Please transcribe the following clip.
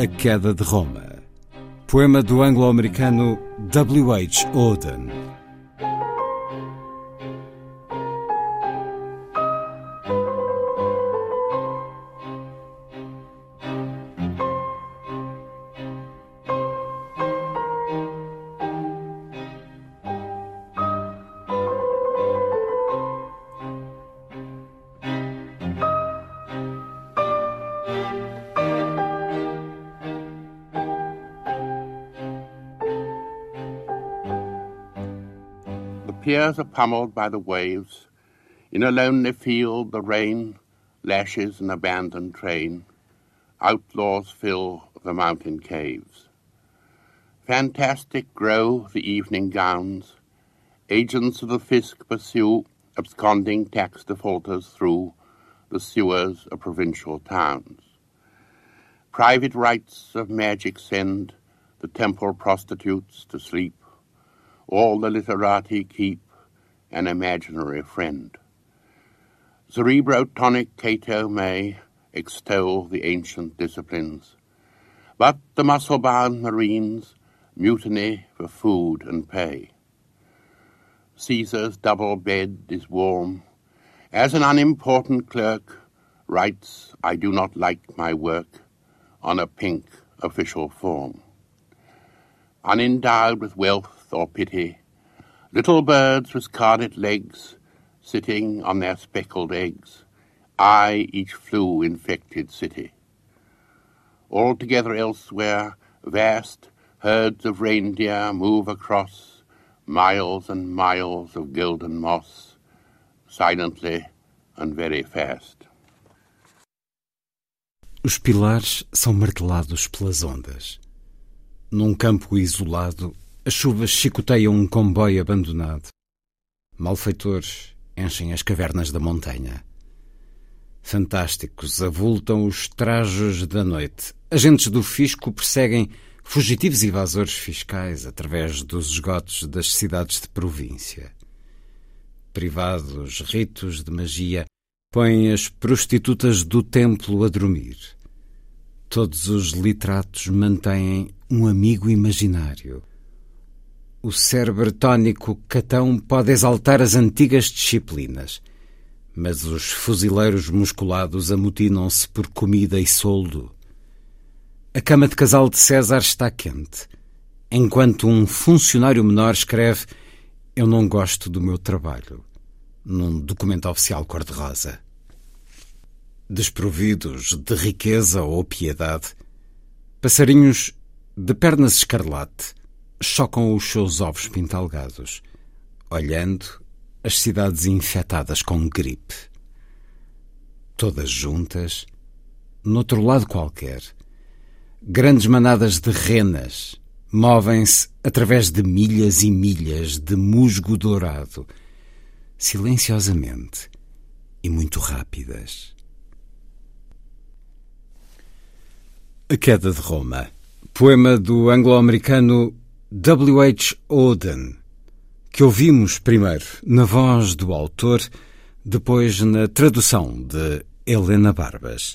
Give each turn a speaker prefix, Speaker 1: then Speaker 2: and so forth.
Speaker 1: A Queda de Roma. Poema do anglo-americano W. H. Auden.
Speaker 2: Piers are pummeled by the waves. In a lonely field, the rain lashes an abandoned train. Outlaws fill the mountain caves. Fantastic grow the evening gowns. Agents of the fisc pursue absconding tax defaulters through the sewers of provincial towns. Private rites of magic send the temple prostitutes to sleep all the literati keep an imaginary friend. Cerebrotonic Cato may extol the ancient disciplines, but the muscle-bound marines mutiny for food and pay. Caesar's double bed is warm, as an unimportant clerk writes, I do not like my work, on a pink official form. Unendowed with wealth or pity, little birds with scarlet legs, sitting on their speckled eggs, I each flu-infected city. Altogether elsewhere, vast herds of reindeer move across miles and miles of golden moss, silently and very fast.
Speaker 1: Os pilares são martelados pelas ondas. Num campo isolado, As chuvas chicoteiam um comboio abandonado. Malfeitores enchem as cavernas da montanha. Fantásticos avultam os trajos da noite. Agentes do fisco perseguem fugitivos evasores fiscais através dos esgotos das cidades de província. Privados ritos de magia põem as prostitutas do templo a dormir. Todos os literatos mantêm um amigo imaginário. O cérebro tónico catão pode exaltar as antigas disciplinas, mas os fuzileiros musculados amotinam-se por comida e soldo. A cama de casal de César está quente, enquanto um funcionário menor escreve Eu não gosto do meu trabalho, num documento oficial cor-de-rosa. Desprovidos de riqueza ou piedade, passarinhos de pernas escarlate chocam os seus ovos pintalgados, olhando as cidades infectadas com gripe. Todas juntas, noutro lado qualquer, grandes manadas de renas movem-se através de milhas e milhas de musgo dourado, silenciosamente e muito rápidas. A Queda de Roma, poema do anglo-americano W. H. Auden, que ouvimos primeiro na voz do autor, depois na tradução de Helena Barbas.